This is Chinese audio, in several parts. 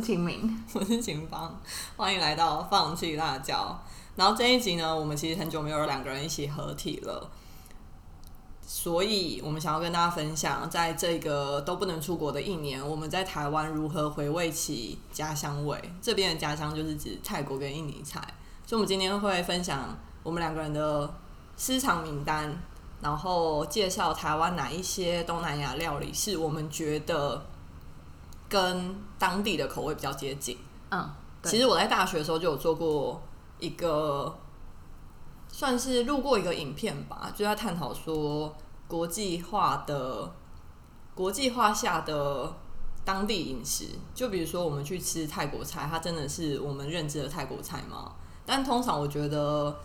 秦明，我是秦芳，欢迎来到放弃辣椒。然后这一集呢，我们其实很久没有两个人一起合体了，所以我们想要跟大家分享，在这个都不能出国的一年，我们在台湾如何回味起家乡味。这边的家乡就是指泰国跟印尼菜，所以我们今天会分享我们两个人的私藏名单，然后介绍台湾哪一些东南亚料理是我们觉得跟当地的口味比较接近。嗯，其实我在大学的时候就有做过一个，算是录过一个影片吧，就在探讨说国际化的国际化下的当地饮食。就比如说我们去吃泰国菜，它真的是我们认知的泰国菜吗？但通常我觉得，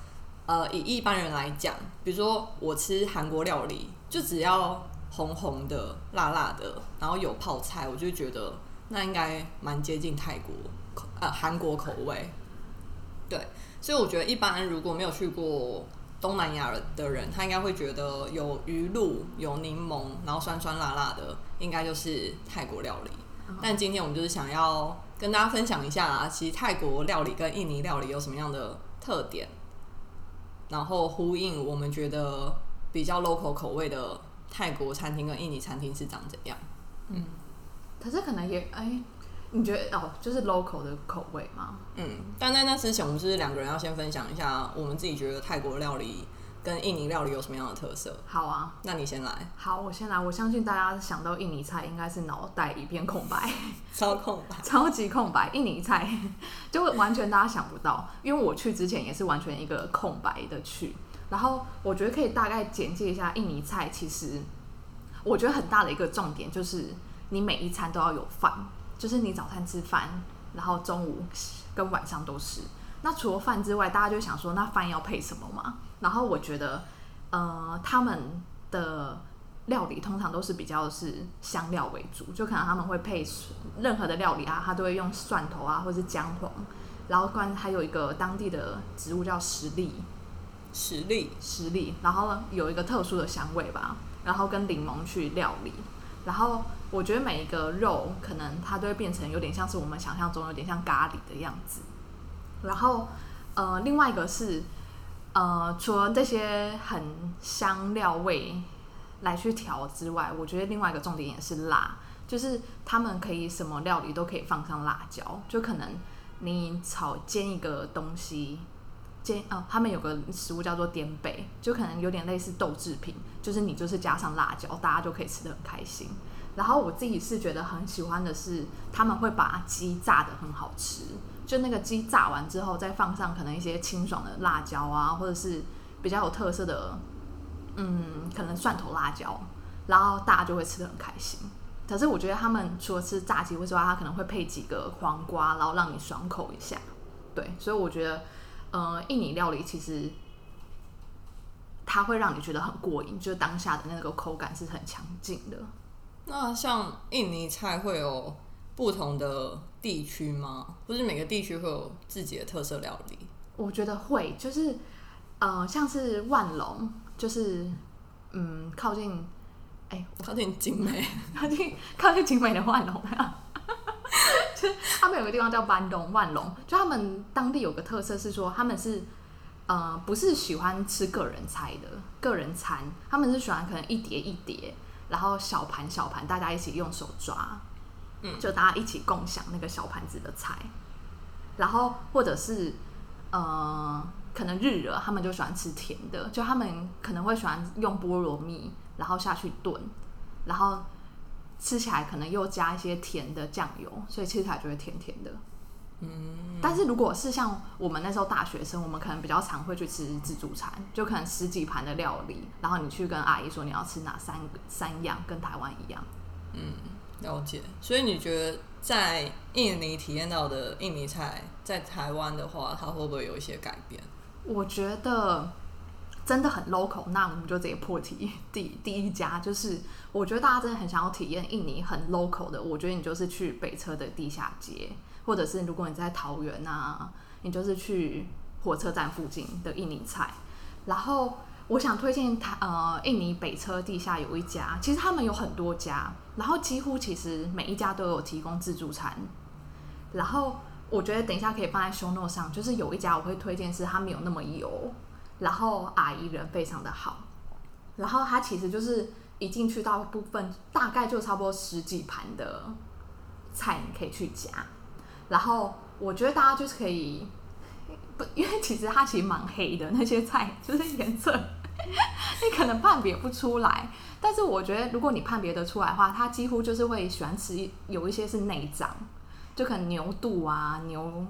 呃，以一般人来讲，比如说我吃韩国料理，就只要红红的、辣辣的，然后有泡菜，我就觉得那应该蛮接近泰国口呃韩国口味。对，所以我觉得一般如果没有去过东南亚的人，他应该会觉得有鱼露、有柠檬，然后酸酸辣辣的，应该就是泰国料理。但今天我们就是想要跟大家分享一下啊，其实泰国料理跟印尼料理有什么样的特点，然后呼应我们觉得比较 local 口味的泰国餐厅跟印尼餐厅是长怎样。可是可能也哎，你觉得哦，就是 local 的口味吗？嗯，但在那之前，我们是两个人要先分享一下我们自己觉得泰国料理跟印尼料理有什么样的特色。好啊，那你先来，好，我先来。我相信大家想到印尼菜，应该是脑袋一片空白，超空白。超级空白。印尼菜 就完全大家想不到，因为我去之前也是完全一个空白的去。然后我觉得可以大概简介一下印尼菜，其实我觉得很大的一个重点就是你每一餐都要有饭，就是你早餐吃饭，然后中午跟晚上都是。那除了饭之外，大家就想说，那饭要配什么嘛？然后我觉得，呃，他们的料理通常都是比较是香料为主，就可能他们会配任何的料理啊，他都会用蒜头啊，或是姜黄，然后关还有一个当地的植物叫石栗，石栗，石栗，然后呢有一个特殊的香味吧，然后跟柠檬去料理，然后我觉得每一个肉可能它都会变成有点像是我们想象中有点像咖喱的样子，然后呃另外一个是呃除了这些很香料味来去调之外，我觉得另外一个重点也是辣，就是他们可以什么料理都可以放上辣椒，就可能你炒煎一个东西。煎呃，他们有个食物叫做颠贝，就可能有点类似豆制品，就是你就是加上辣椒，大家就可以吃的很开心。然后我自己是觉得很喜欢的是，他们会把鸡炸的很好吃，就那个鸡炸完之后，再放上可能一些清爽的辣椒啊，或者是比较有特色的，嗯，可能蒜头辣椒，然后大家就会吃的很开心。可是我觉得他们除了吃炸鸡之外，他可能会配几个黄瓜，然后让你爽口一下。对，所以我觉得。呃，印尼料理其实它会让你觉得很过瘾，就当下的那个口感是很强劲的。那像印尼菜会有不同的地区吗？不是每个地区会有自己的特色料理？我觉得会，就是呃，像是万隆，就是嗯，靠近哎，靠近景美，靠近靠近景美的万隆啊。就是他们有个地方叫班东万隆，就他们当地有个特色是说，他们是呃不是喜欢吃个人菜的个人餐，他们是喜欢可能一碟一碟，然后小盘小盘，大家一起用手抓，嗯就大家一起共享那个小盘子的菜，然后或者是呃可能日惹他们就喜欢吃甜的，就他们可能会喜欢用菠萝蜜，然后下去炖，然后。吃起来可能又加一些甜的酱油，所以吃起来就会甜甜的。嗯，但是如果是像我们那时候大学生，我们可能比较常会去吃自助餐，就可能十几盘的料理，然后你去跟阿姨说你要吃哪三个三样，跟台湾一样。嗯，了解。所以你觉得在印尼体验到的印尼菜，在台湾的话，它会不会有一些改变？我觉得真的很 local，那我们就直接破题。第第一家就是，我觉得大家真的很想要体验印尼很 local 的，我觉得你就是去北车的地下街，或者是如果你在桃园啊，你就是去火车站附近的印尼菜。然后我想推荐他呃，印尼北车地下有一家，其实他们有很多家，然后几乎其实每一家都有提供自助餐。然后我觉得等一下可以放在 show note 上，就是有一家我会推荐是它没有那么油，然后阿姨人非常的好，然后它其实就是一进去大部分大概就差不多十几盘的菜你可以去夹，然后我觉得大家就是可以。不，因为其实它其实蛮黑的，那些菜就是颜色，你可能判别不出来。但是我觉得，如果你判别得出来的话，它几乎就是会喜欢吃有一些是内脏，就可能牛肚啊、牛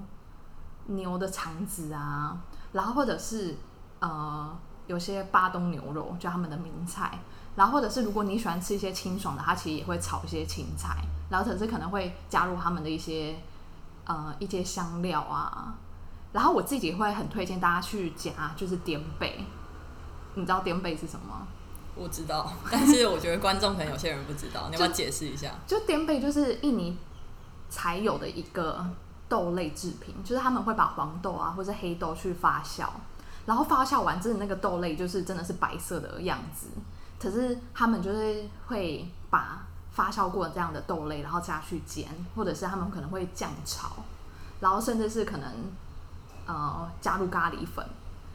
牛的肠子啊，然后或者是呃有些巴东牛肉，就他们的名菜。然后或者是如果你喜欢吃一些清爽的，它其实也会炒一些青菜，然后或者是可能会加入他们的一些呃一些香料啊。然后我自己会很推荐大家去夹，就是点贝。你知道点贝是什么吗？我知道，但是我觉得观众可能有些人不知道，你要不要解释一下？就点贝就是印尼才有的一个豆类制品，就是他们会把黄豆啊或者黑豆去发酵，然后发酵完之后那个豆类就是真的是白色的样子。可是他们就是会把发酵过这样的豆类，然后加去煎，或者是他们可能会酱炒，然后甚至是可能。呃，加入咖喱粉，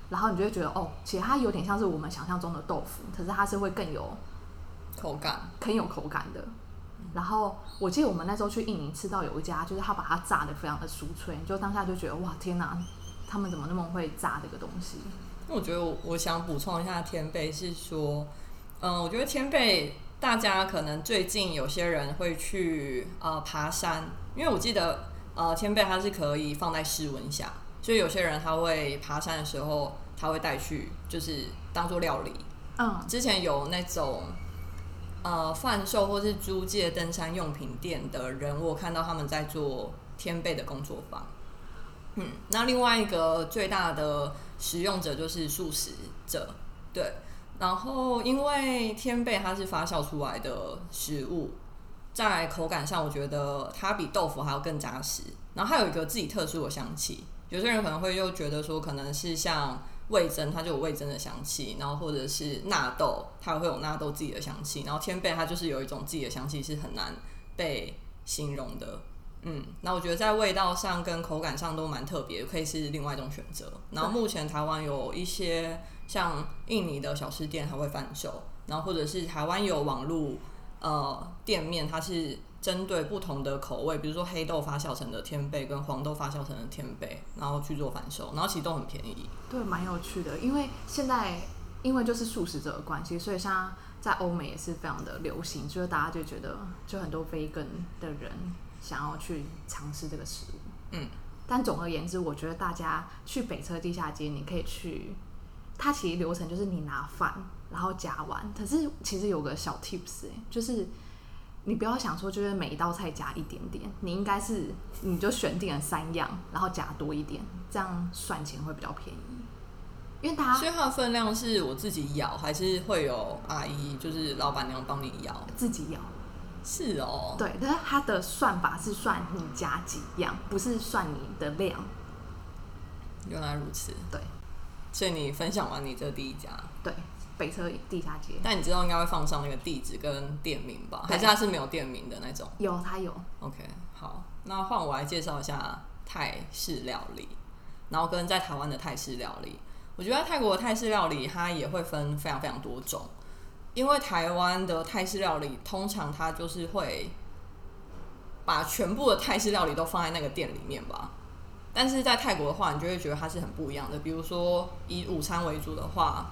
然后你就会觉得哦，其实它有点像是我们想象中的豆腐，可是它是会更有口感，很有口感的。然后我记得我们那时候去印尼吃到有一家，就是他把它炸的非常的酥脆，就当下就觉得哇天哪，他们怎么那么会炸这个东西？那我觉得我想补充一下天贝是说，嗯，我觉得天贝大家可能最近有些人会去呃爬山，因为我记得呃天贝它是可以放在室温下。所以有些人他会爬山的时候，他会带去，就是当做料理。嗯，之前有那种呃贩售或是租借登山用品店的人，我看到他们在做天贝的工作坊。嗯，那另外一个最大的使用者就是素食者，对。然后因为天贝它是发酵出来的食物，在口感上我觉得它比豆腐还要更扎实，然后还有一个自己特殊的香气。有些人可能会又觉得说，可能是像味增，它就有味增的香气，然后或者是纳豆，它会有纳豆自己的香气，然后天贝它就是有一种自己的香气，是很难被形容的。嗯，那我觉得在味道上跟口感上都蛮特别，可以是另外一种选择。然后目前台湾有一些像印尼的小吃店还会贩售，然后或者是台湾有网络呃店面，它是。针对不同的口味，比如说黑豆发酵成的天贝跟黄豆发酵成的天贝，然后去做贩售，然后其实都很便宜。对，蛮有趣的。因为现在因为就是素食者的关系，所以像在欧美也是非常的流行，就是大家就觉得就很多 vegan 的人想要去尝试这个食物。嗯。但总而言之，我觉得大家去北车地下街，你可以去，它其实流程就是你拿饭然后夹完，可是其实有个小 tips 哎，就是。你不要想说，就是每一道菜加一点点，你应该是你就选定了三样，然后夹多一点，这样算钱会比较便宜。因为它所以它的分量是我自己舀，还是会有阿姨，就是老板娘帮你舀？自己舀。是哦。对，但是它的算法是算你加几样，不是算你的量。原来如此。对。所以你分享完你这第一家。对。北车地下街，但你知道应该会放上那个地址跟店名吧？还是它是没有店名的那种？有，它有。OK，好，那换我来介绍一下泰式料理，然后跟在台湾的泰式料理。我觉得泰国的泰式料理它也会分非常非常多种，因为台湾的泰式料理通常它就是会把全部的泰式料理都放在那个店里面吧。但是在泰国的话，你就会觉得它是很不一样的。比如说以午餐为主的话。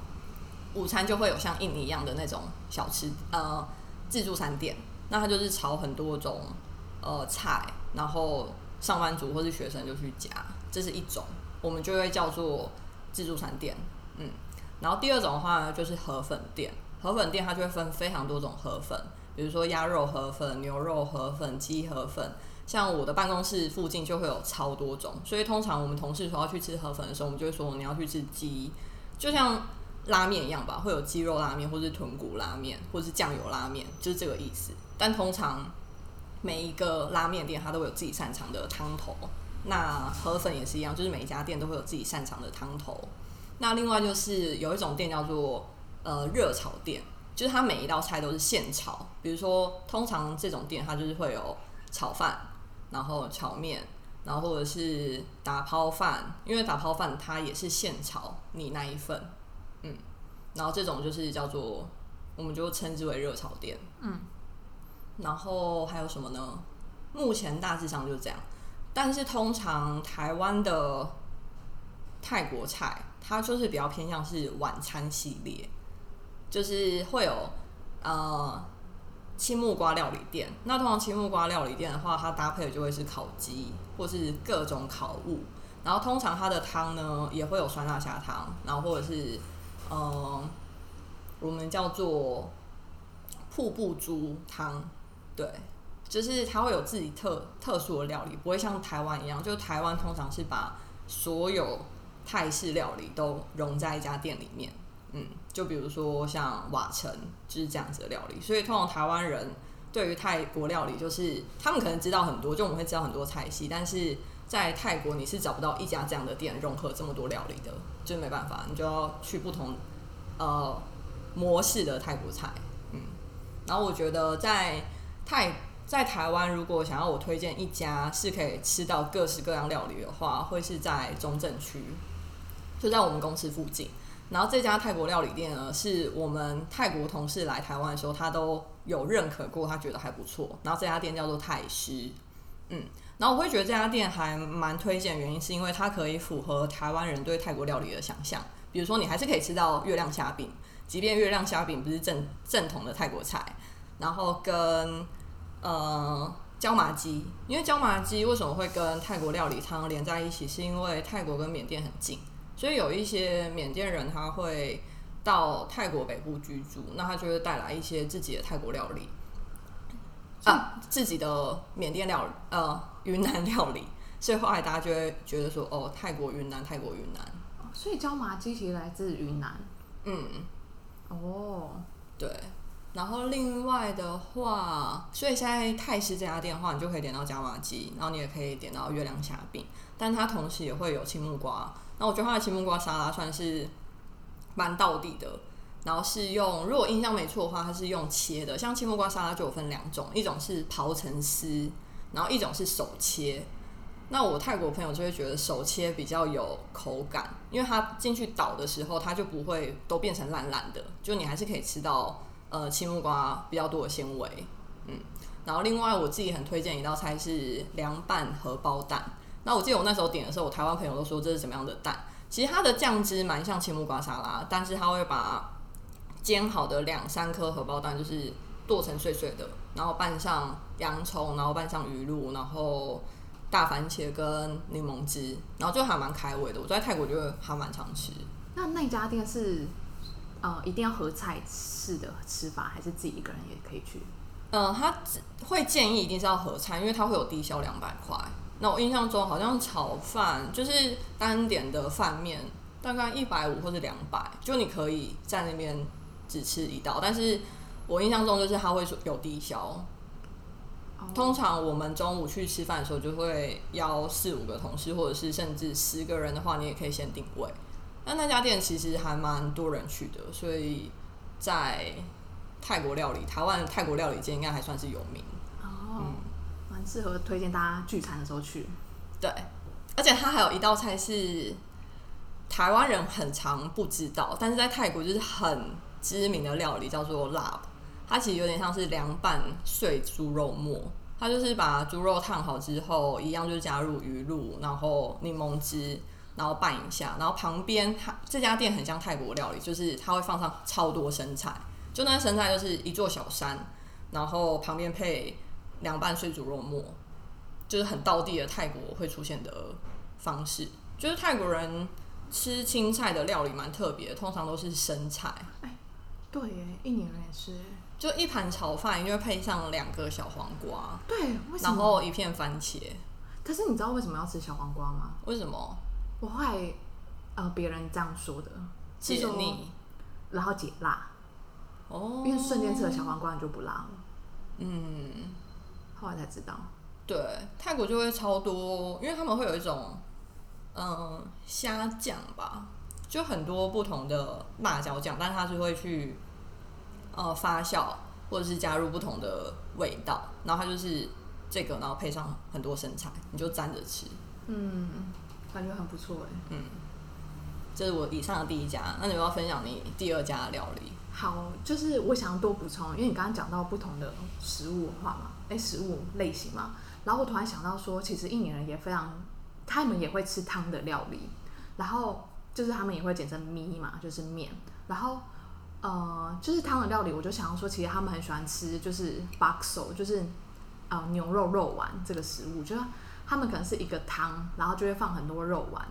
午餐就会有像印尼一样的那种小吃，呃，自助餐店。那它就是炒很多种呃菜，然后上班族或是学生就去夹，这是一种，我们就会叫做自助餐店。嗯，然后第二种的话呢，就是河粉店。河粉店它就会分非常多种河粉，比如说鸭肉河粉、牛肉河粉、鸡河粉。像我的办公室附近就会有超多种，所以通常我们同事说要去吃河粉的时候，我们就会说你要去吃鸡，就像。拉面一样吧，会有鸡肉拉面，或是豚骨拉面，或是酱油拉面，就是这个意思。但通常每一个拉面店它都有自己擅长的汤头，那河粉也是一样，就是每一家店都会有自己擅长的汤头。那另外就是有一种店叫做呃热炒店，就是它每一道菜都是现炒。比如说，通常这种店它就是会有炒饭，然后炒面，然后或者是打抛饭，因为打抛饭它也是现炒你那一份，嗯，然后这种就是叫做我们就称之为热炒店，嗯，然后还有什么呢？目前大致上就是这样，但是通常台湾的泰国菜，它就是比较偏向是晚餐系列，就是会有呃青木瓜料理店。那通常青木瓜料理店的话，它搭配的就会是烤鸡或是各种烤物，然后通常它的汤呢也会有酸辣虾汤，然后或者是呃我们叫做瀑布猪汤，对。就是它会有自己特特殊的料理，不会像台湾一样，就台湾通常是把所有泰式料理都融在一家店里面，嗯，就比如说像瓦城就是这样子的料理，所以通常台湾人对于泰国料理，就是他们可能知道很多，就我们会知道很多菜系，但是在泰国你是找不到一家这样的店融合这么多料理的，就没办法，你就要去不同呃模式的泰国菜，嗯，然后我觉得在泰。在台湾，如果想要我推荐一家是可以吃到各式各样料理的话，会是在中正区，就在我们公司附近。然后这家泰国料理店呢，是我们泰国同事来台湾的时候，他都有认可过，他觉得还不错。然后这家店叫做泰师，嗯，然后我会觉得这家店还蛮推荐，原因是因为它可以符合台湾人对泰国料理的想象。比如说，你还是可以吃到月亮虾饼，即便月亮虾饼不是正正统的泰国菜，然后跟呃，椒麻鸡，因为椒麻鸡为什么会跟泰国料理汤连在一起？是因为泰国跟缅甸很近，所以有一些缅甸人他会到泰国北部居住，那他就会带来一些自己的泰国料理啊，自己的缅甸料呃云南料理，所以后来大家就会觉得说，哦，泰国云南，泰国云南，所以椒麻鸡其实来自云南，嗯，哦，对。然后另外的话，所以现在泰式这家店的话，你就可以点到椒麻鸡，然后你也可以点到月亮虾饼，但它同时也会有青木瓜。那我觉得它的青木瓜沙拉算是蛮到底的。然后是用，如果印象没错的话，它是用切的。像青木瓜沙拉就有分两种，一种是刨成丝，然后一种是手切。那我泰国朋友就会觉得手切比较有口感，因为它进去捣的时候，它就不会都变成烂烂的，就你还是可以吃到。呃，青木瓜比较多的纤维，嗯，然后另外我自己很推荐一道菜是凉拌荷包蛋。那我记得我那时候点的时候，我台湾朋友都说这是什么样的蛋？其实它的酱汁蛮像青木瓜沙拉，但是它会把煎好的两三颗荷包蛋就是剁成碎碎的，然后拌上洋葱，然后拌上鱼露，然后大番茄跟柠檬汁，然后就还蛮开胃的。我在泰国就还蛮常吃。那那家店是？呃，一定要合菜式的吃法，还是自己一个人也可以去？嗯，他会建议一定是要合菜，因为它会有低消两百块。那我印象中好像炒饭就是单点的饭面，大概一百五或者两百，就你可以在那边只吃一道。但是我印象中就是他会说有低消。通常我们中午去吃饭的时候，就会邀四五个同事，或者是甚至十个人的话，你也可以先定位。那那家店其实还蛮多人去的，所以在泰国料理，台湾泰国料理界应该还算是有名哦，蛮适合推荐大家聚餐的时候去。对，而且它还有一道菜是台湾人很常不知道，但是在泰国就是很知名的料理，叫做辣。它其实有点像是凉拌碎猪肉末，它就是把猪肉烫好之后，一样就是加入鱼露，然后柠檬汁。然后拌一下，然后旁边它这家店很像泰国料理，就是它会放上超多生菜，就那生菜就是一座小山，然后旁边配凉拌水煮肉末，就是很道地的泰国会出现的方式。就是泰国人吃青菜的料理蛮特别，通常都是生菜。哎，对耶，印尼人也是，就一盘炒饭，就会配上两个小黄瓜，对，然后一片番茄。可是你知道为什么要吃小黄瓜吗？为什么？我会呃，别人这样说的，解腻，然后解辣，哦，因为瞬间吃了小黄瓜你就不辣了，嗯，后来才知道，对，泰国就会超多，因为他们会有一种嗯虾酱吧，就很多不同的辣椒酱，但是它是会去呃发酵或者是加入不同的味道，然后它就是这个，然后配上很多生菜，你就沾着吃。嗯，感觉很不错哎。嗯这是我以上的第一家，那你要分享你第二家的料理？好，就是我想要多补充，因为你刚刚讲到不同的食物文化嘛，哎，食物类型嘛，然后我突然想到说，其实印尼人也非常，他们也会吃汤的料理，然后就是他们也会简称米嘛，就是面，然后呃，就是汤的料理，我就想要说，其实他们很喜欢吃就是 bakso，就是呃牛肉肉丸这个食物，就是他们可能是一个汤，然后就会放很多肉丸，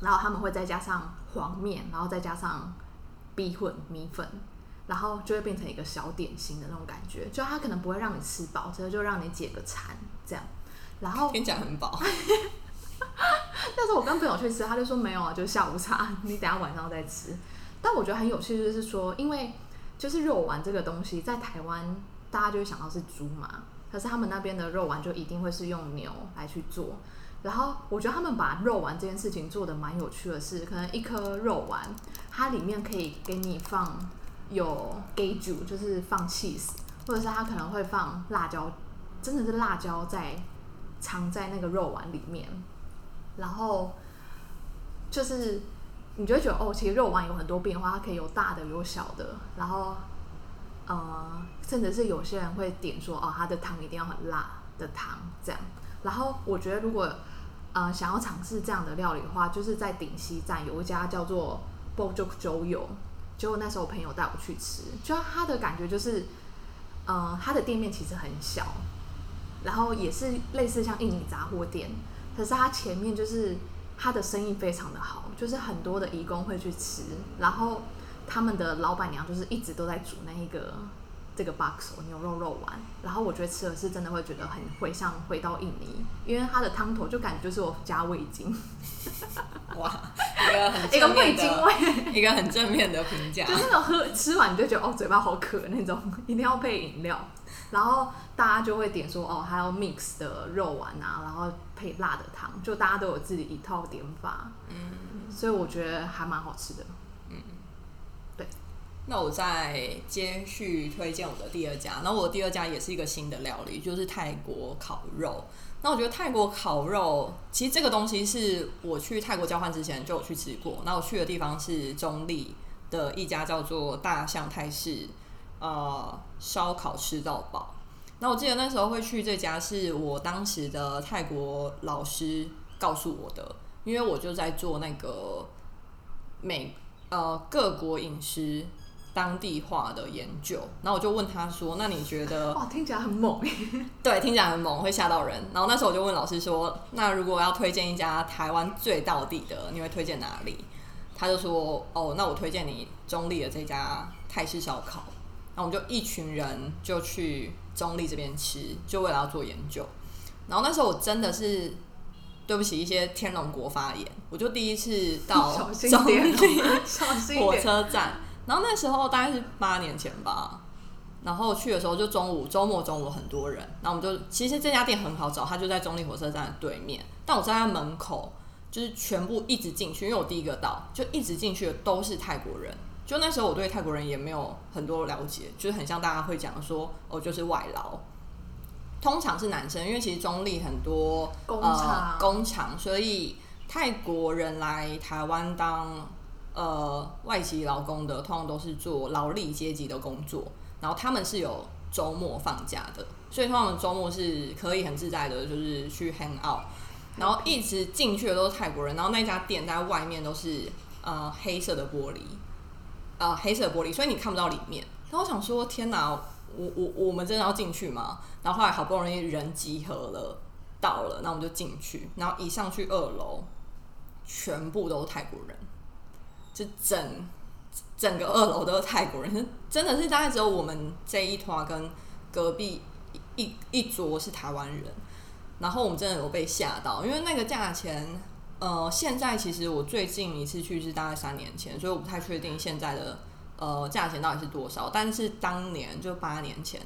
然后他们会再加上黄面，然后再加上米混米粉。然后就会变成一个小点心的那种感觉，就它可能不会让你吃饱，只是就让你解个馋这样。然后听起来很饱，但是我跟朋友去吃，他就说没有啊，就是下午茶，你等下晚上再吃。但我觉得很有趣，就是说，因为就是肉丸这个东西，在台湾大家就会想到是猪嘛，可是他们那边的肉丸就一定会是用牛来去做。然后我觉得他们把肉丸这件事情做的蛮有趣的是，可能一颗肉丸，它里面可以给你放。有给煮，就是放 cheese，或者是他可能会放辣椒，真的是辣椒在藏在那个肉丸里面，然后就是你就会觉得哦，其实肉丸有很多变化，它可以有大的有小的，然后呃，甚至是有些人会点说哦，它的汤一定要很辣的汤这样，然后我觉得如果呃想要尝试这样的料理的话，就是在顶溪站有一家叫做 Bojo 粥油。结果那时候我朋友带我去吃，就他的感觉就是，呃，他的店面其实很小，然后也是类似像印尼杂货店，可是他前面就是他的生意非常的好，就是很多的义工会去吃，然后他们的老板娘就是一直都在煮那一个。这个 box 牛肉肉丸，然后我觉得吃的是真的会觉得很回像回到印尼，因为它的汤头就感觉就是我加味精，哇，一个很 一个味精味，一个很正面的评价，就那种喝吃完你就觉得哦嘴巴好渴那种，一定要配饮料，然后大家就会点说哦还有 mix 的肉丸啊，然后配辣的汤，就大家都有自己一套点法，嗯，所以我觉得还蛮好吃的。那我再接续推荐我的第二家，那我第二家也是一个新的料理，就是泰国烤肉。那我觉得泰国烤肉，其实这个东西是我去泰国交换之前就有去吃过。那我去的地方是中立的一家叫做大象泰式呃烧烤吃到饱。那我记得那时候会去这家，是我当时的泰国老师告诉我的，因为我就在做那个美呃各国饮食。当地化的研究，然后我就问他说：“那你觉得？”哇，听起来很猛 对，听起来很猛，会吓到人。然后那时候我就问老师说：“那如果要推荐一家台湾最到地的，你会推荐哪里？”他就说：“哦，那我推荐你中立的这家泰式烧烤。”然后我们就一群人就去中立这边吃，就为了要做研究。然后那时候我真的是对不起一些天龙国发言，我就第一次到 中立火车站。然后那时候大概是八年前吧，然后去的时候就中午周末中午很多人，然后我们就其实这家店很好找，它就在中立火车站的对面。但我在它门口就是全部一直进去，因为我第一个到，就一直进去的都是泰国人。就那时候我对泰国人也没有很多了解，就是很像大家会讲说哦，就是外劳，通常是男生，因为其实中立很多工厂，工厂，所以泰国人来台湾当。呃，外籍劳工的通常都是做劳力阶级的工作，然后他们是有周末放假的，所以他们周末是可以很自在的，就是去 hang out。然后一直进去的都是泰国人，然后那家店在外面都是呃黑色的玻璃，呃黑色的玻璃，所以你看不到里面。然后我想说，天哪，我我我们真的要进去吗？然后后来好不容易人集合了，到了，那我们就进去，然后一上去二楼，全部都是泰国人。就整整个二楼都是泰国人，真的是大概只有我们这一团跟隔壁一一桌是台湾人。然后我们真的有被吓到，因为那个价钱，呃，现在其实我最近一次去是大概三年前，所以我不太确定现在的呃价钱到底是多少。但是当年就八年前，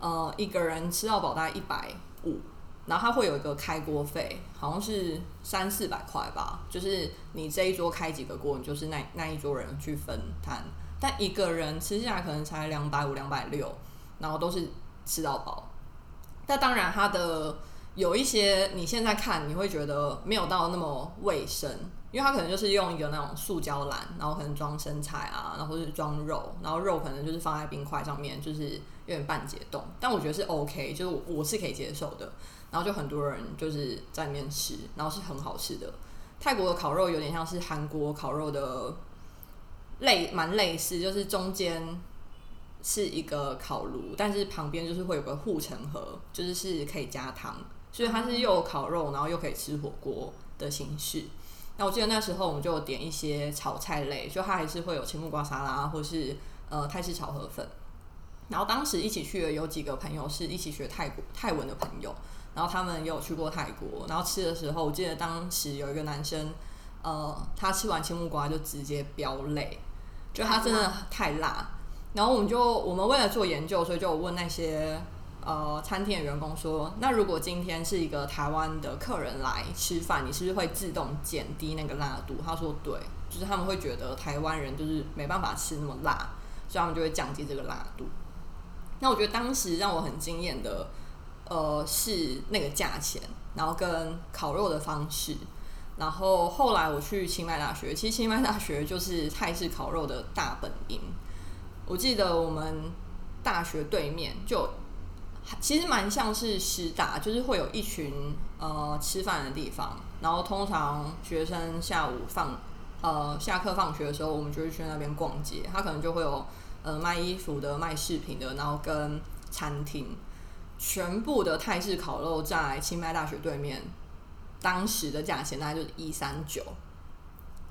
呃，一个人吃到饱大概一百五，然后它会有一个开锅费，好像是三四百块吧，就是你这一桌开几个锅，你就是那那一桌人去分摊，但一个人吃下来可能才两百五、两百六，然后都是吃到饱。但当然，它的有一些你现在看你会觉得没有到那么卫生，因为它可能就是用一个那种塑胶篮，然后可能装生菜啊，然后是装肉，然后肉可能就是放在冰块上面，就是有点半解冻。但我觉得是 OK，就是我我是可以接受的。然后就很多人就是在里面吃，然后是很好吃的。泰国的烤肉有点像是韩国烤肉的类，蛮类似，就是中间是一个烤炉，但是旁边就是会有个护城河，就是是可以加汤，所以它是又烤肉，然后又可以吃火锅的形式。那我记得那时候我们就有点一些炒菜类，就它还是会有青木瓜沙拉，或是呃泰式炒河粉。然后当时一起去的有几个朋友是一起学泰国泰文的朋友。然后他们也有去过泰国，然后吃的时候，我记得当时有一个男生，呃，他吃完青木瓜就直接飙泪，就他真的太辣。然后我们就我们为了做研究，所以就问那些呃餐厅的员工说，那如果今天是一个台湾的客人来吃饭，你是不是会自动减低那个辣度？他说对，就是他们会觉得台湾人就是没办法吃那么辣，所以他们就会降低这个辣度。那我觉得当时让我很惊艳的。呃，是那个价钱，然后跟烤肉的方式，然后后来我去清迈大学，其实清迈大学就是泰式烤肉的大本营。我记得我们大学对面就其实蛮像是师大，就是会有一群呃吃饭的地方，然后通常学生下午放呃下课放学的时候，我们就会去那边逛街，他可能就会有呃卖衣服的、卖饰品的，然后跟餐厅。全部的泰式烤肉在清迈大学对面，当时的价钱大概就是一三九，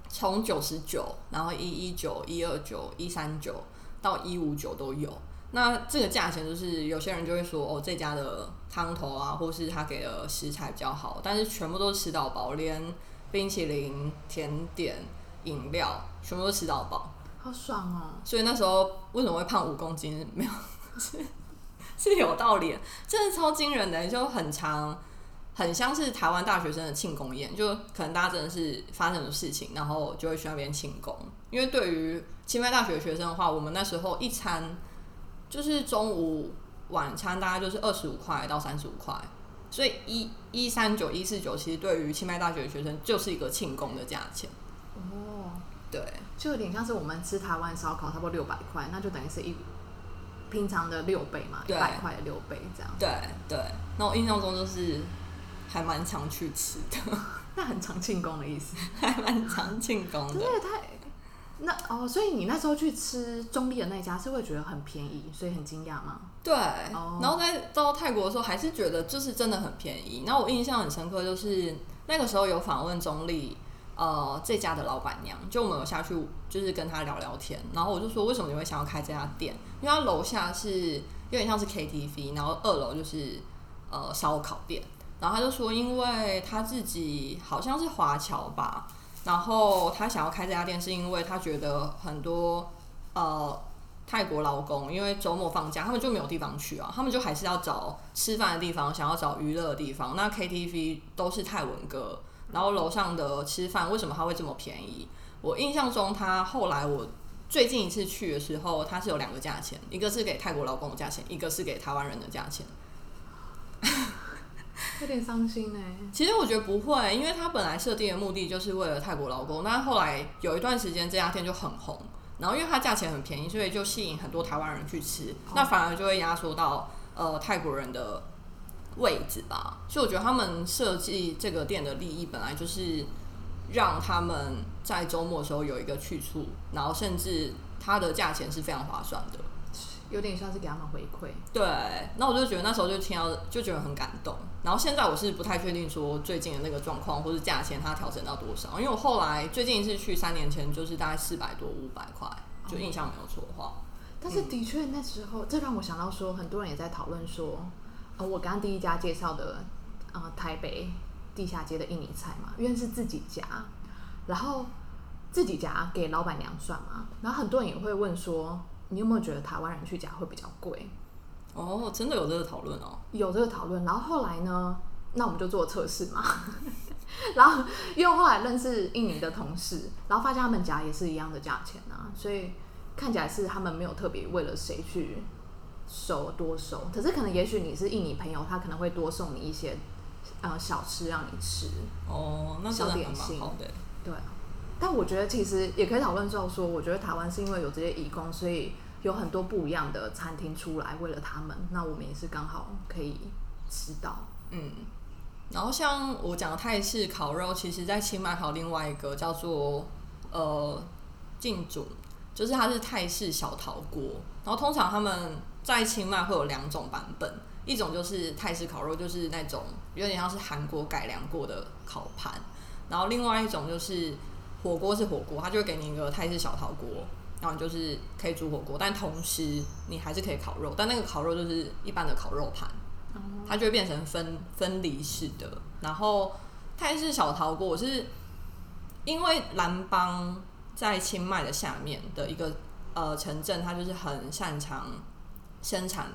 从九十九，然后一一九、一二九、一三九到一五九都有。那这个价钱就是有些人就会说，哦，这家的汤头啊，或是他给的食材比较好，但是全部都吃到饱，连冰淇淋、甜点、饮料全部都吃到饱，好爽哦！所以那时候为什么会胖五公斤？没有。是有道理，真的超惊人的，就很长，很像是台湾大学生的庆功宴，就可能大家真的是发生的事情，然后就会去那边庆功。因为对于清迈大学学生的话，我们那时候一餐就是中午晚餐大概就是二十五块到三十五块，所以一一三九一四九其实对于清迈大学的学生就是一个庆功的价钱。哦，对，就有点像是我们吃台湾烧烤，差不多六百块，那就等于是一。平常的六倍嘛，一百块的六倍这样。对对，那我印象中就是还蛮常去吃的，那很常庆功的意思，还蛮常庆功的。对，太那哦，所以你那时候去吃中立的那家是会觉得很便宜，所以很惊讶吗？对，然后在到泰国的时候还是觉得就是真的很便宜。那我印象很深刻，就是那个时候有访问中立。呃，这家的老板娘，就我们有下去，就是跟她聊聊天，然后我就说，为什么你会想要开这家店？因为她楼下是有点像是 KTV，然后二楼就是呃烧烤店。然后他就说，因为他自己好像是华侨吧，然后他想要开这家店，是因为他觉得很多呃泰国劳工，因为周末放假，他们就没有地方去啊，他们就还是要找吃饭的地方，想要找娱乐的地方。那 KTV 都是泰文歌。然后楼上的吃饭为什么它会这么便宜？我印象中，它后来我最近一次去的时候，它是有两个价钱，一个是给泰国劳工的价钱，一个是给台湾人的价钱。有点伤心呢。其实我觉得不会，因为它本来设定的目的就是为了泰国劳工，但后来有一段时间这家店就很红，然后因为它价钱很便宜，所以就吸引很多台湾人去吃，那反而就会压缩到呃泰国人的。位置吧，所以我觉得他们设计这个店的利益本来就是让他们在周末的时候有一个去处，然后甚至它的价钱是非常划算的，有点像是给他们回馈。对，那我就觉得那时候就听到就觉得很感动。然后现在我是不太确定说最近的那个状况或是价钱它调整到多少，因为我后来最近一次去三年前就是大概四百多五百块，就印象没有错的话。但是的确那时候，这让我想到说，很多人也在讨论说。呃，我刚刚第一家介绍的，呃，台北地下街的印尼菜嘛，因为是自己家，然后自己家给老板娘算嘛，然后很多人也会问说，你有没有觉得台湾人去夹会比较贵？哦，真的有这个讨论哦？有这个讨论，然后后来呢，那我们就做测试嘛。然后因为后来认识印尼的同事，然后发现他们夹也是一样的价钱啊，所以看起来是他们没有特别为了谁去收多熟，可是可能也许你是印尼朋友，他可能会多送你一些呃小吃让你吃。哦，那小点心好的。对啊，但我觉得其实也可以讨论到说，我觉得台湾是因为有这些义工，所以有很多不一样的餐厅出来，为了他们，那我们也是刚好可以吃到。嗯，然后像我讲的泰式烤肉，其实在清迈还有另外一个叫做呃进煮，就是它是泰式小陶锅。然后通常他们在清迈会有两种版本，一种就是泰式烤肉，就是那种有点像是韩国改良过的烤盘，然后另外一种就是火锅是火锅，它就会给你一个泰式小陶锅。然后你就是可以煮火锅，但同时你还是可以烤肉，但那个烤肉就是一般的烤肉盘，它就会变成分分离式的。然后泰式小陶锅，我是因为蓝邦在清迈的下面的一个呃城镇，它就是很擅长生产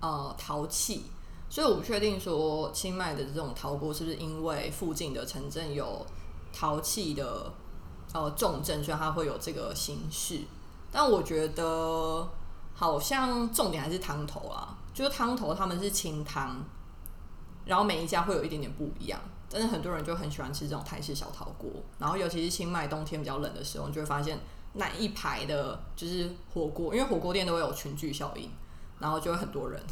呃陶器，所以我不确定说清迈的这种陶锅是不是因为附近的城镇有陶器的呃重镇，所以它会有这个形式。但我觉得好像重点还是汤头啊，就是汤头他们是清汤，然后每一家会有一点点不一样。但是很多人就很喜欢吃这种泰式小陶锅，然后尤其是清迈冬天比较冷的时候，你就会发现那一排的就是火锅，因为火锅店都会有群聚效应，然后就会很多人。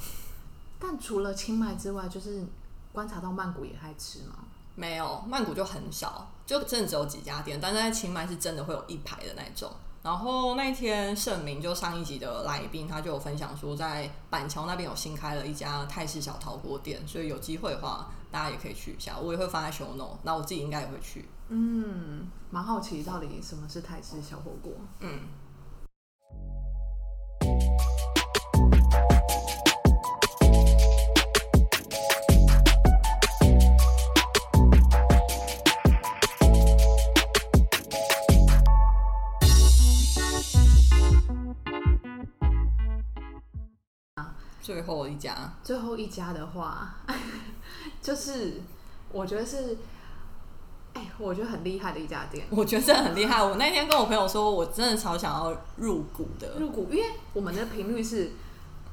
但除了清迈之外，就是观察到曼谷也爱吃吗？没有曼谷就很少，就真的只有几家店，但是在清迈是真的会有一排的那种。然后那一天盛明就上一集的来宾，他就有分享说，在板桥那边有新开了一家泰式小陶锅店，所以有机会的话，大家也可以去一下。我也会放在 show note，那我自己应该也会去。嗯，蛮好奇到底什么是泰式小火锅。嗯，最后一家，最后一家的话，就是我觉得是，哎、我觉得很厉害的一家店。我觉得真的很厉害。我那天跟我朋友说，我真的超想要入股的。入股，因为我们的频率是，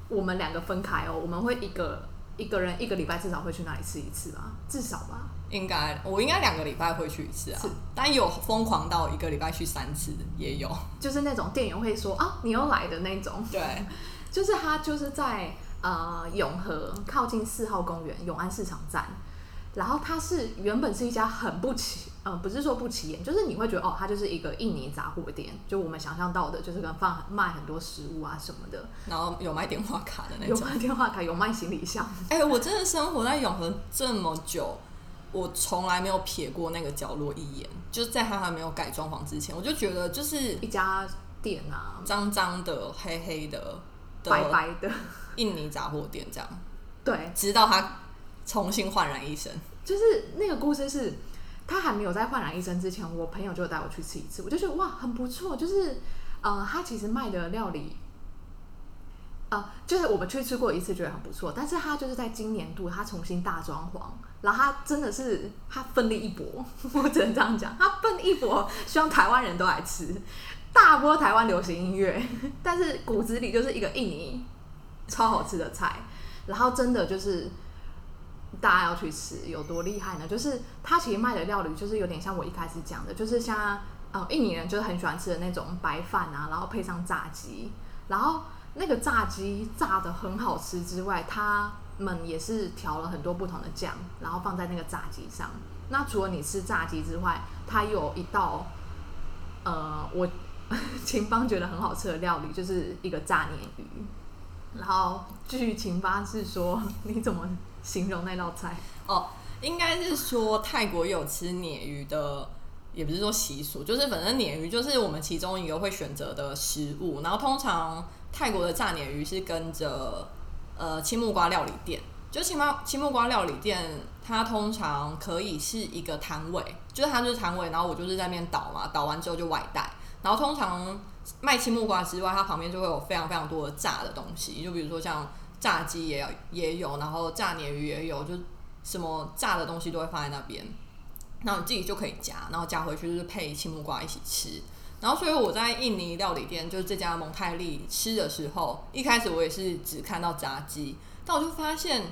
我们两个分开哦，我们会一个一个人一个礼拜至少会去那里吃一次吧，至少吧。应该我应该两个礼拜会去一次啊，但有疯狂到一个礼拜去三次也有。就是那种店员会说啊，你又来的那种。对，就是他就是在呃永和靠近四号公园永安市场站，然后它是原本是一家很不起呃不是说不起眼，就是你会觉得哦它就是一个印尼杂货店，就我们想象到的就是跟放卖很多食物啊什么的，然后有卖电话卡的那种有种。卖电话卡，有卖行李箱，哎、我真的生活在永和这么久，我从来没有瞥过那个角落一眼。就是在它还没有改装潢之前，我就觉得就是一家店啊，脏脏的、黑黑的的白白的，印尼杂货店这样，对，直到它重新焕然一新。就是那个故事是，他还没有在焕然一生之前，我朋友就带我去吃一次，我就觉得哇很不错，就是呃，他其实卖的料理。呃，就是我们去吃过一次，觉得很不错，但是他就是在今年度他重新大装潢，然后他真的是他奋力一搏，我只能这样讲，他奋力一搏，希望台湾人都来吃，大播台湾流行音乐，但是骨子里就是一个印尼超好吃的菜，然后真的就是大家要去吃，有多厉害呢？就是他其实卖的料理就是有点像我一开始讲的，就是像呃印尼人就是很喜欢吃的那种白饭啊，然后配上炸鸡，然后那个炸鸡炸的很好吃之外，他们也是调了很多不同的酱，然后放在那个炸鸡上。那除了你吃炸鸡之外，它有一道呃我秦邦觉得很好吃的料理，就是一个炸鲶鱼。然后据秦邦是说，你怎么形容那道菜？哦，应该是说泰国有吃鲶鱼的，也不是说习俗，就是反正鲶鱼就是我们其中一个会选择的食物。然后通常泰国的炸鲶鱼是跟着呃青木瓜料理店，就青木青木瓜料理店，它通常可以是一个摊位，就是它就是摊位，然后我就是在那边倒嘛，倒完之后就外带。然后通常卖青木瓜之外，它旁边就会有非常非常多的炸的东西，就比如说像炸鸡也有也有，然后炸鲶鱼也有，就什么炸的东西都会放在那边，然后你自己就可以夹，然后夹回去就是配青木瓜一起吃。然后所以我在印尼料理店，就是这家蒙泰利吃的时候，一开始我也是只看到炸鸡，但我就发现，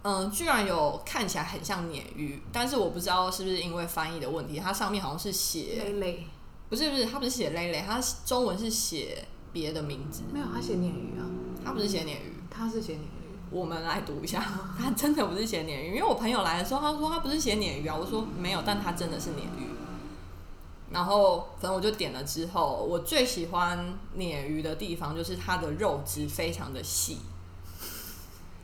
嗯，居然有看起来很像鲶鱼，但是我不知道是不是因为翻译的问题，它上面好像是写累累，不是不是，它不是写累累，它中文是写别的名字，没有，它写鲶鱼啊，它不是写鲶鱼。他是写鲶鱼。我们来读一下，他真的不是写鲶鱼，因为我朋友来的时候，他说他不是写鲶鱼啊，我说没有，但他真的是鲶鱼。然后反正我就点了之后，我最喜欢鲶鱼的地方就是它的肉质非常的细，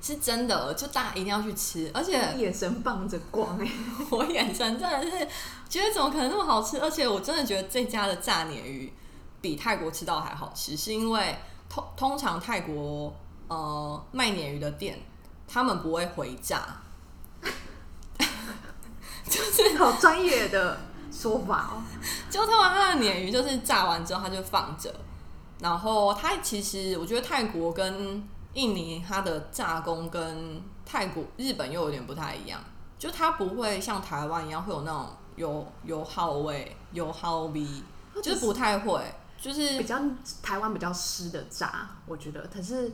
是真的，就大家一定要去吃，而且眼神放着光哎、我眼神真的是觉得怎么可能那么好吃，而且我真的觉得这家的炸鲶鱼比泰国吃到还好吃，是因为通通常泰国呃卖鲶鱼的店，他们不会回炸，好专业的说法哦。就通常它的鲶鱼就是炸完之后他就放着，然后它其实我觉得泰国跟印尼它的炸工跟泰国、日本又有点不太一样，就它不会像台湾一样会有那种油油耗味、油耗味，就是不太会，就是比较台湾比较湿的炸，我觉得，可是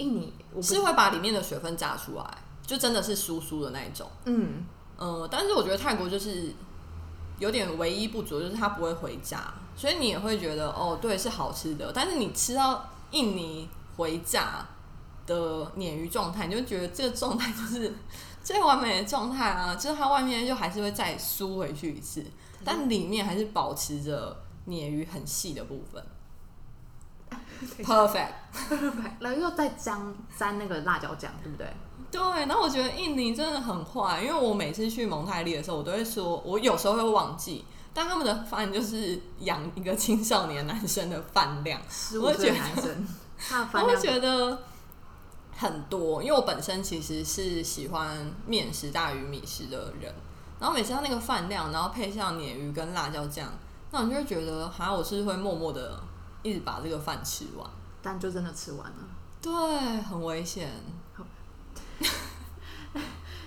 印尼是会把里面的水分炸出来，就真的是酥酥的那一种。嗯，呃，但是我觉得泰国就是有点唯一不足，就是它不会回炸，所以你也会觉得哦，对，是好吃的。但是你吃到印尼回炸的鲶鱼状态，你就觉得这个状态就是 最完美的状态啊，就是它外面就还是会再酥回去一次，但里面还是保持着鲶鱼很细的部分。Perfect。然后又再沾沾那个辣椒酱，对不对？对，然后我觉得印尼真的很坏，因为我每次去蒙泰利的时候，我都会说，我有时候会忘记，但他们的饭就是养一个青少年男生的饭量，我觉得男生，我会觉得很多，因为我本身其实是喜欢面食大于米食的人，然后每次他那个饭量，然后配上鲶鱼跟辣椒酱，那我就会觉得，好像我是会默默的一直把这个饭吃完，但就真的吃完了。对，很危险。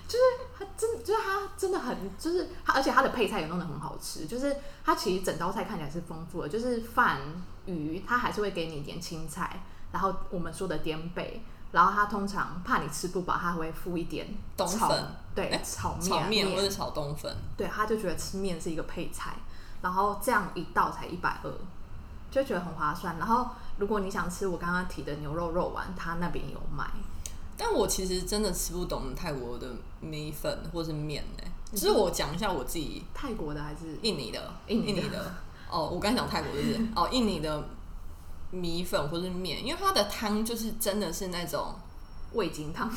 就是他真就是他真的很就是他，而且他的配菜也弄得很好吃，就是他其实整道菜看起来是丰富的，就是饭鱼他还是会给你一点青菜，然后我们说的颠贝，然后他通常怕你吃不饱，他会附一点炒冬粉。对哎炒面炒面。或者炒冬粉，对，他就觉得吃面是一个配菜，然后这样一道才一百二，就觉得很划算。然后如果你想吃我刚刚提的牛肉肉丸，它那边有卖。但我其实真的吃不懂泰国的米粉或是面呢、只是我讲一下我自己泰国的还是印尼的，印尼的的。哦，我刚才讲泰国就是 哦，印尼的米粉或是面，因为它的汤就是真的是那种，味精汤？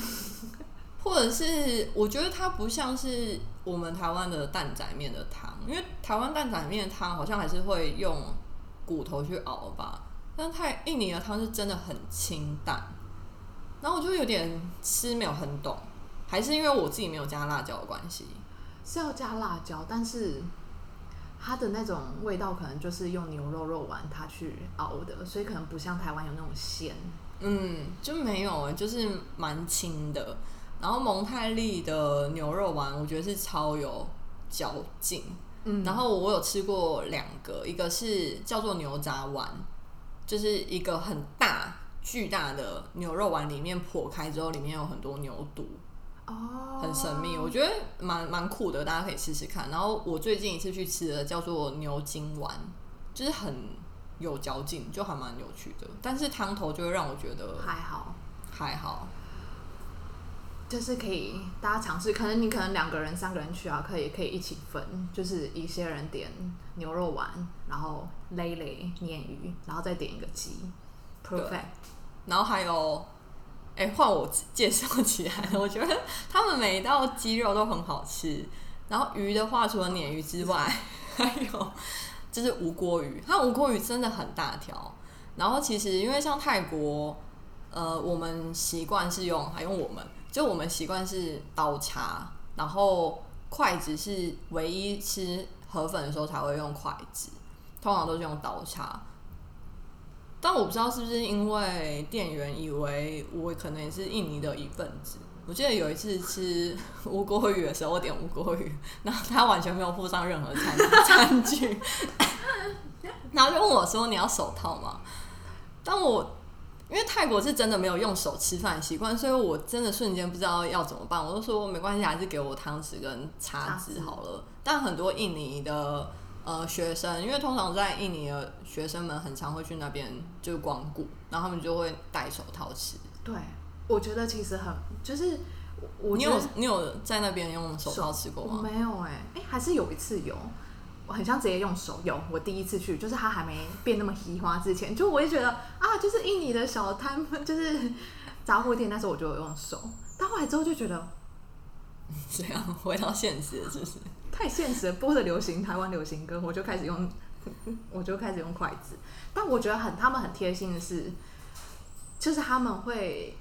或者是我觉得它不像是我们台湾的蛋仔面的汤，因为台湾蛋仔面的汤好像还是会用骨头去熬吧，但泰印尼的汤是真的很清淡，然后我就有点吃没有很懂，还是因为我自己没有加辣椒的关系。是要加辣椒，但是它的那种味道可能就是用牛肉肉丸它去熬的，所以可能不像台湾有那种鲜。嗯，就没有欸，就是蛮轻的。然后蒙泰利的牛肉丸，我觉得是超有嚼劲。嗯然后我有吃过两个，一个是叫做牛杂丸，就是一个很大巨大的牛肉丸，里面破开之后，里面有很多牛肚，哦，很神秘，我觉得蛮蛮酷的，大家可以试试看。然后我最近一次去吃的叫做牛筋丸，就是很有嚼劲，就还蛮有趣的。但是汤头就会让我觉得还好。还好，就是可以大家尝试，可能你可能两个人、三个人去啊，可以可以一起分，就是一些人点牛肉丸，然后勒勒鲶鱼，然后再点一个鸡，perfect。然后还有，哎、换我介绍起来了。我觉得他们每一道鸡肉都很好吃。然后鱼的话，除了鲶鱼之外，还有就是无锅鱼。它无锅鱼真的很大条。然后其实因为像泰国，呃，我们习惯是用，还用我们，就我们习惯是刀叉，然后筷子是唯一吃河粉的时候才会用筷子，通常都是用刀叉。但我不知道是不是因为店员以为我可能也是印尼的一份子，我记得有一次吃无锅鱼的时候，我点无锅鱼，然后他完全没有附上任何餐餐具，然后就问我说：“你要手套吗？”但我因为泰国是真的没有用手吃饭习惯，所以我真的瞬间不知道要怎么办。我就说没关系，还是给我汤匙跟叉子好了。但很多印尼的呃学生，因为通常在印尼的学生们很常会去那边就是光顾，然后他们就会戴手套吃。对，我觉得其实很就是我你有你有在那边用手套吃过吗？没有哎，哎，还是有一次有。我很像直接用手有，我第一次去就是它还没变那么稀花之前，就我就觉得啊，就是印尼的小摊，就是杂货店，那时候我就有用手，但后来之后就觉得这样回到现实是不是？太现实了，播的流行台湾流行歌，我就开始用，我就开始用筷子。但我觉得很他们很贴心的是，就是他们会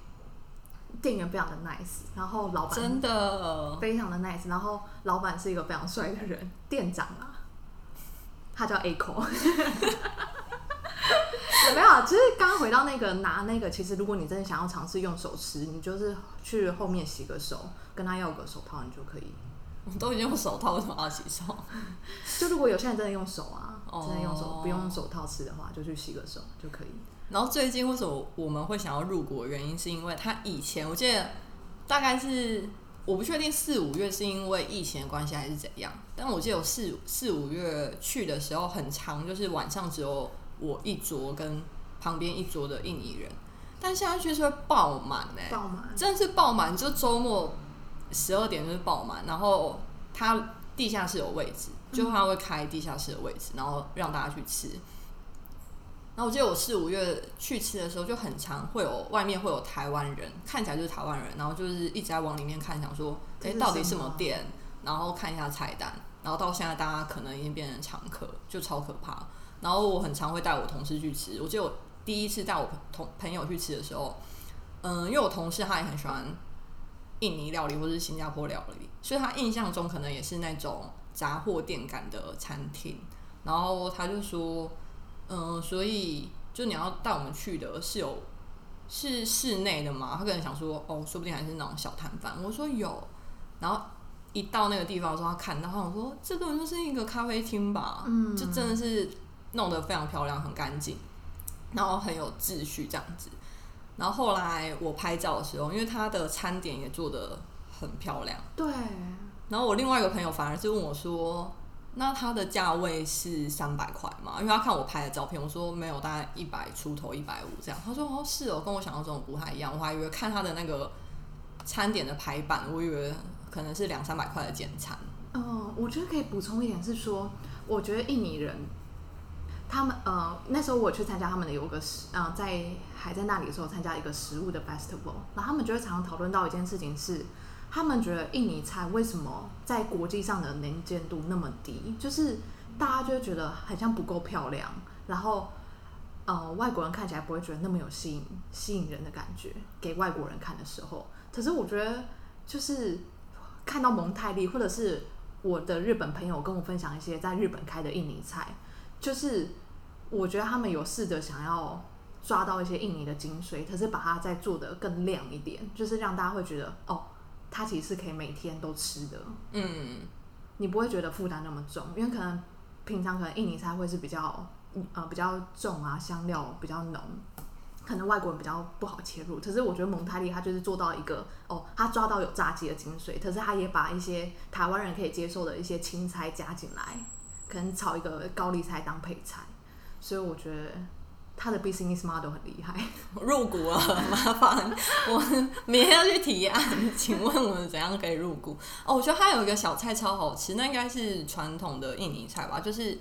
店员非常的 nice，然后老板真的非常的 nice，然后老板是一个非常帅的人，店长啊。他叫 A 口，有 没有？其实刚刚回到那个拿那个，其实如果你真的想要尝试用手吃，你就是去后面洗个手，跟他要个手套，你就可以。我都已经用手套，为什么要洗手？就如果有些人真的用手啊，真的用手不用手套吃的话，就去洗个手就可以。然后最近为什么我们会想要入国？原因是因为他以前我记得大概是。我不确定四五月是因为疫情的关系还是怎样，但我记得有四四五月去的时候很长，就是晚上只有我一桌跟旁边一桌的印尼人，但现在去是会爆满哎，爆满，真的是爆满，就周末十二点就是爆满，然后它地下室有位置，就他会开地下室的位置，然后让大家去吃。然后我记得我四五月去吃的时候就很常，会有外面会有台湾人，看起来就是台湾人，然后就是一直在往里面看，想说，哎，到底什么店？然后看一下菜单，然后到现在大家可能已经变成常客，就超可怕。然后我很常会带我同事去吃，我记得我第一次带我同朋友去吃的时候，嗯，因为我同事他也很喜欢印尼料理或者是新加坡料理，所以他印象中可能也是那种杂货店感的餐厅，然后他就说。嗯，所以就你要带我们去的是有是室内的吗？他可能想说，哦，说不定还是那种小摊贩。我说有，然后一到那个地方的时候，他看到，他说这个就是一个咖啡厅吧，嗯，就真的是弄得非常漂亮，很干净，然后很有秩序这样子。然后后来我拍照的时候，因为他的餐点也做的很漂亮，对。然后我另外一个朋友反而是问我说。那它的价位是三百块嘛？因为他看我拍的照片，我说没有，大概一百出头，一百五这样。他说哦，是哦，跟我想象中不太一样。我还以为看他的那个餐点的排版，我以为可能是两三百块的简餐。嗯，我觉得可以补充一点是说，我觉得印尼人他们呃那时候我去参加他们的有个食呃在还在那里的时候参加一个食物的 festival，然后他们就会常常讨论到一件事情是。他们觉得印尼菜为什么在国际上的能见度那么低？就是大家就会觉得很像不够漂亮，然后呃外国人看起来不会觉得那么有吸引吸引人的感觉，给外国人看的时候。可是我觉得就是看到蒙泰利，或者是我的日本朋友跟我分享一些在日本开的印尼菜，就是我觉得他们有试着想要抓到一些印尼的精髓，可是把它再做的更亮一点，就是让大家会觉得哦。它其实是可以每天都吃的，嗯，你不会觉得负担那么重，因为可能平常可能印尼菜会是比较呃比较重啊，香料比较浓，可能外国人比较不好切入。可是我觉得蒙泰利他就是做到一个哦，他抓到有炸鸡的精髓，可是他也把一些台湾人可以接受的一些青菜加进来，可能炒一个高丽菜当配菜，所以我觉得。他的 business model 很厉害，入股了，麻烦我明天要去提案，请问我们怎样可以入股？哦，我觉得它有一个小菜超好吃，那应该是传统的印尼菜吧，就是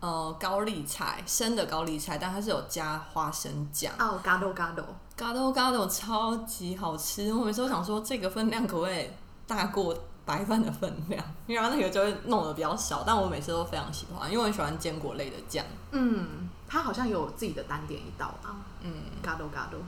呃高丽菜，生的高丽菜，但它是有加花生酱。哦，gado gado gado gado 超级好吃，我每次都想说这个分量可不可以大过白饭的分量，因为它那个就会弄得比较少，但我每次都非常喜欢，因为我很喜欢坚果类的酱。嗯。他好像有自己的单点一道啊，嗯，嘎多嘎多，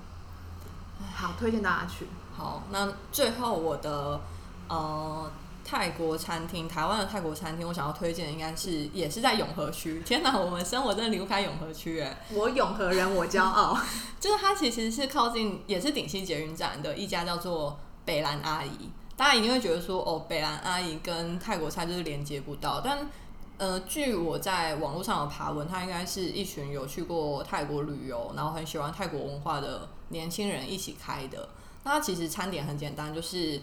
好，推荐大家去。好，那最后我的呃泰国餐厅，台湾的泰国餐厅，我想要推荐的应该是也是在永和区。天哪，我们生活真的离不开永和区哎！我永和人，我骄傲。就是它其实是靠近，也是顶溪捷运站的一家叫做北兰阿姨，大家一定会觉得说，哦，北兰阿姨跟泰国菜就是连接不到。但呃，据我在网络上有爬文，他应该是一群有去过泰国旅游，然后很喜欢泰国文化的年轻人一起开的。那其实餐点很简单，就是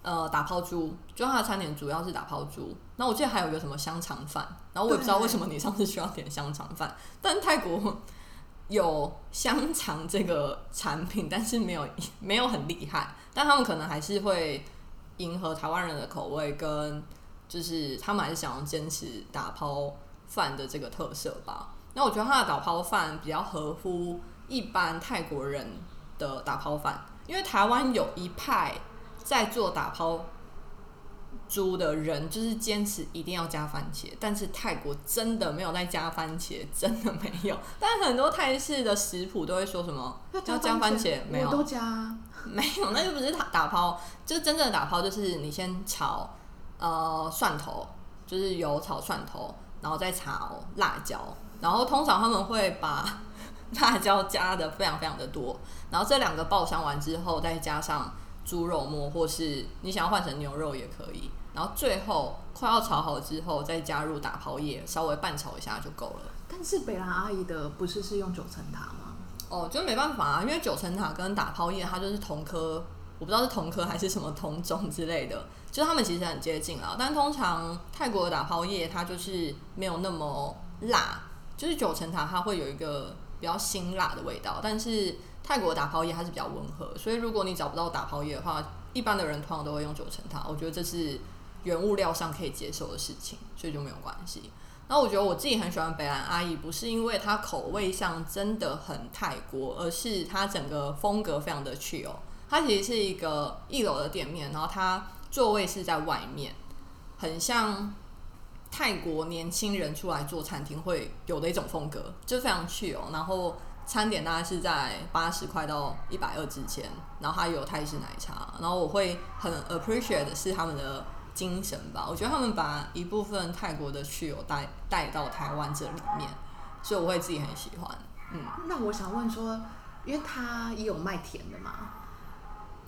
呃打抛猪，就它的餐点主要是打抛猪。那我记得还有一个什么香肠饭，然后我也不知道为什么你上次需要点香肠饭，但泰国有香肠这个产品，但是没有没有很厉害，但他们可能还是会迎合台湾人的口味，跟就是他们还是想要坚持打抛饭的这个特色吧。那我觉得他的打抛饭比较合乎一般泰国人的打抛饭，因为台湾有一派在做打抛猪的人，就是坚持一定要加番茄，但是泰国真的没有在加番茄，真的没有。但很多泰式的食谱都会说什么要加番茄，没有都加啊。没有，那就不是打打抛，就是真正的打抛，就是你先炒呃蒜头，就是油炒蒜头，然后再炒辣椒，然后通常他们会把 辣椒加的非常非常的多，然后这两个爆香完之后，再加上猪肉末，或是你想要换成牛肉也可以，然后最后快要炒好之后，再加入打抛叶，稍微拌炒一下就够了。但是北兰阿姨的不是是用九层塔吗？哦，就没办法啊，因为九层塔跟打抛叶它就是同科，我不知道是同科还是什么同种之类的，就它们其实很接近啊。但通常泰国的打抛叶它就是没有那么辣，就是九层塔它会有一个比较辛辣的味道，但是泰国的打抛叶它是比较温和，所以如果你找不到打抛叶的话，一般的人通常都会用九层塔，我觉得这是原物料上可以接受的事情，所以就没有关系。那我觉得我自己很喜欢北兰阿姨，不是因为它口味上真的很泰国，而是它整个风格非常的 chill。它其实是一个一楼的店面，然后它座位是在外面，很像泰国年轻人出来做餐厅会有的一种风格，就非常 chill。然后餐点大概是在八十块到一百二之间，然后它有泰式奶茶，然后我会很 appreciate 的是他们的。精神吧，我觉得他们把一部分泰国的去友带带到台湾这里面，所以我会自己很喜欢。嗯，那我想问说，因为他也有卖甜的嘛，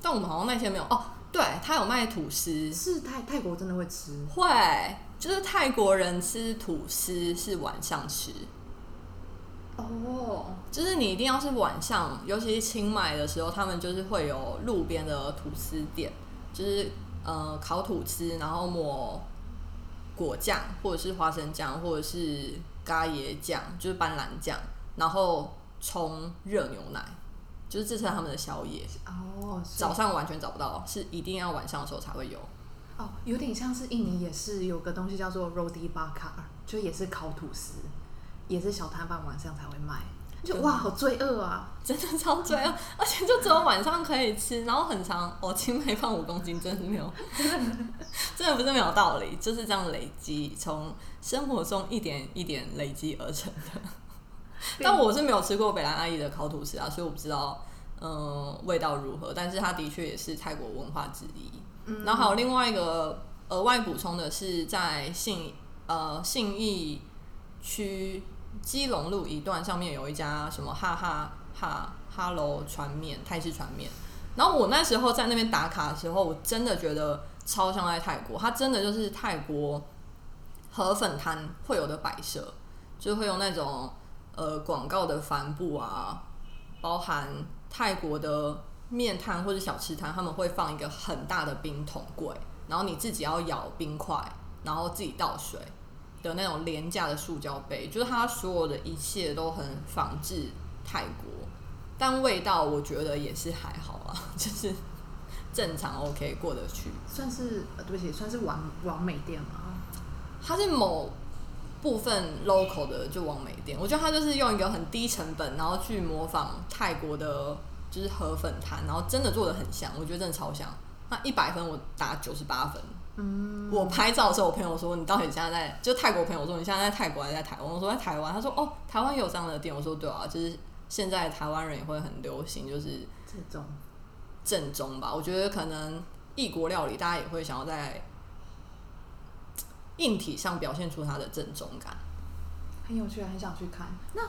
但我们好像那天没有哦。对他有卖吐司，是泰泰国真的会吃？会，就是泰国人吃吐司是晚上吃。哦，就是你一定要是晚上，尤其是清迈的时候，他们就是会有路边的吐司店，就是。呃，烤吐司，然后抹果酱，或者是花生酱，或者是咖椰酱，就是斑斓酱，然后冲热牛奶，就是这是他们的宵夜。哦，早上完全找不到，是一定要晚上的时候才会有。哦，有点像是印尼也是有个东西叫做 roti bakar，就也是烤吐司，也是小摊贩晚上才会卖。就哇，好罪恶啊！真的超罪恶，而且就只有晚上可以吃，然后很长。我轻肥胖五公斤，真的没有，真的不是没有道理，就是这样累积，从生活中一点一点累积而成的。但我是没有吃过北兰阿姨的烤吐司啊，所以我不知道，嗯，味道如何。但是它的确也是泰国文化之一。嗯，然后还有另外一个额外补充的是，在信呃信义区。基隆路一段上面有一家什么哈哈哈哈喽船面泰式船面，然后我那时候在那边打卡的时候，我真的觉得超像在泰国，它真的就是泰国河粉摊会有的摆设，就会用那种呃广告的帆布啊，包含泰国的面摊或者小吃摊，他们会放一个很大的冰桶柜，然后你自己要舀冰块，然后自己倒水。的那种廉价的塑胶杯，就是它所有的一切都很仿制泰国，但味道我觉得也是还好啊，就是正常 OK 过得去。算是呃，对不起，算是完完美店吗？它是某部分 local 的就完美店，我觉得它就是用一个很低成本，然后去模仿泰国的，就是河粉摊，然后真的做的很像，我觉得真的超像。那一百分我打九十八分。嗯，我拍照的时候，我朋友说：“你到底现在在？”就泰国朋友说：“你现在在泰国还是在台湾？”我说：“在台湾。”他说：“哦，台湾有这样的店。”我说：“对啊，就是现在台湾人也会很流行，就是正宗正宗吧。我觉得可能异国料理，大家也会想要在硬体上表现出它的正宗感。很有趣，很想去看。那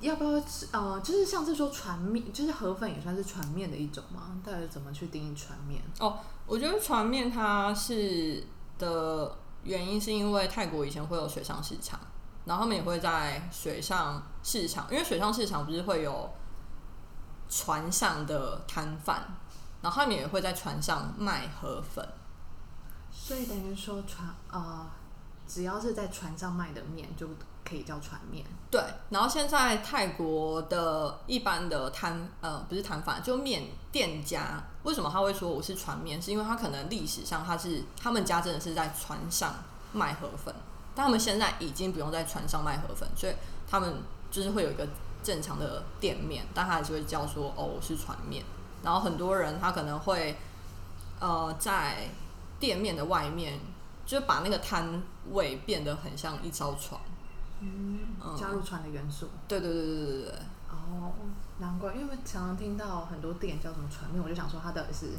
要不要吃？呃，就是像是说船面，就是河粉也算是船面的一种吗？到底怎么去定义船面？哦，我觉得船面它是的原因是因为泰国以前会有水上市场，然后他们也会在水上市场，因为水上市场不是会有船上的摊贩，然后他们也会在船上卖河粉。所以等于说船呃，只要是在船上卖的面就可以叫船面。对，然后现在泰国的一般的摊呃不是摊贩，就面店家，为什么他会说我是船面？是因为他可能历史上他是他们家真的是在船上卖河粉，但他们现在已经不用在船上卖河粉，所以他们就是会有一个正常的店面，但他还是会叫说哦我是船面。然后很多人他可能会呃在店面的外面，就把那个摊位变得很像一艘船。嗯，加入船的元素。对对对对对对对。哦，难怪，因为常常听到很多店叫什么船面，我就想说它到底是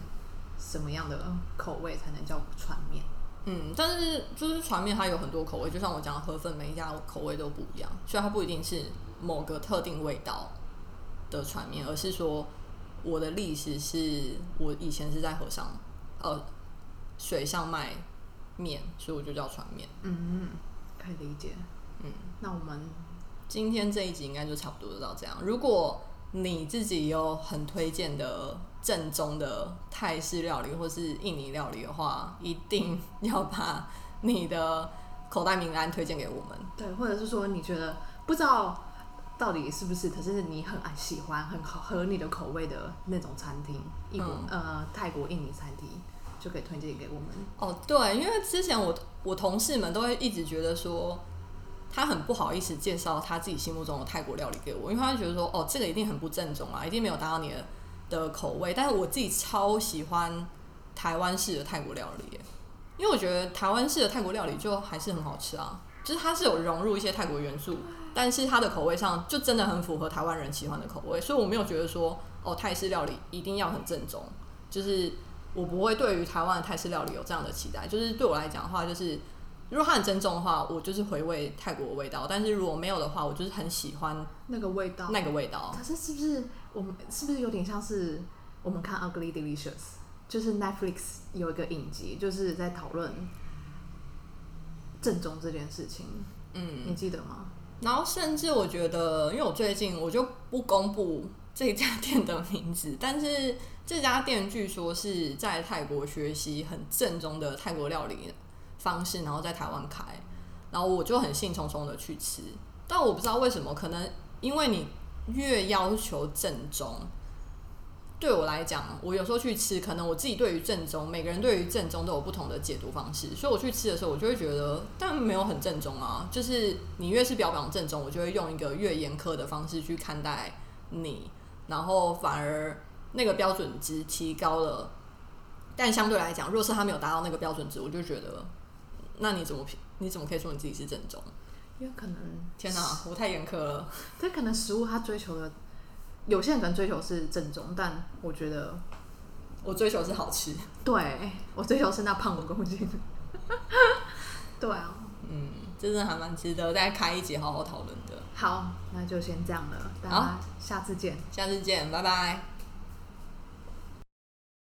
什么样的口味才能叫船面？嗯，但是就是船面它有很多口味，就像我讲的河粉，每一家口味都不一样，所以它不一定是某个特定味道的船面，而是说我的历史是我以前是在河上呃水上卖面，所以我就叫船面。嗯，可以理解。嗯，那我们今天这一集应该就差不多到这样。如果你自己有很推荐的正宗的泰式料理或是印尼料理的话，一定要把你的口袋名单推荐给我们。对，或者是说你觉得不知道到底是不是，可是你很爱喜欢、很好合你的口味的那种餐厅，异国、呃泰国、印尼餐厅，就可以推荐给我们。哦，对，因为之前我我同事们都会一直觉得说。他很不好意思介绍他自己心目中的泰国料理给我，因为他觉得说，哦，这个一定很不正宗啊，一定没有达到你的的口味。但是我自己超喜欢台湾式的泰国料理，因为我觉得台湾式的泰国料理就还是很好吃啊，就是它是有融入一些泰国元素，但是它的口味上就真的很符合台湾人喜欢的口味，所以我没有觉得说，哦，泰式料理一定要很正宗，就是我不会对于台湾的泰式料理有这样的期待，就是对我来讲的话，就是。如果它很正宗的话，我就是回味泰国的味道；但是如果没有的话，我就是很喜欢那个味道，那个味道。可是是不是我们是不是有点像是我们看《Ugly Delicious》，就是 Netflix 有一个影集，就是在讨论正宗这件事情。嗯，你记得吗？然后甚至我觉得，因为我最近我就不公布这家店的名字，但是这家店据说是在泰国学习很正宗的泰国料理。方式，然后在台湾开，然后我就很兴冲冲的去吃，但我不知道为什么，可能因为你越要求正宗，对我来讲，我有时候去吃，可能我自己对于正宗，每个人对于正宗都有不同的解读方式，所以我去吃的时候，我就会觉得，但没有很正宗啊，就是你越是标榜正宗，我就会用一个越严苛的方式去看待你，然后反而那个标准值提高了，但相对来讲，若是他没有达到那个标准值，我就觉得。那你怎么你怎么可以说你自己是正宗？因为可能天哪，我太严苛了。这可能食物它追求的，有些人可能追求是正宗，但我觉得我追求是好吃。对我追求是那胖五公斤。对啊，嗯，真的还蛮值得再开一集好好讨论的。好，那就先这样了，大家下次见，下次见，拜拜。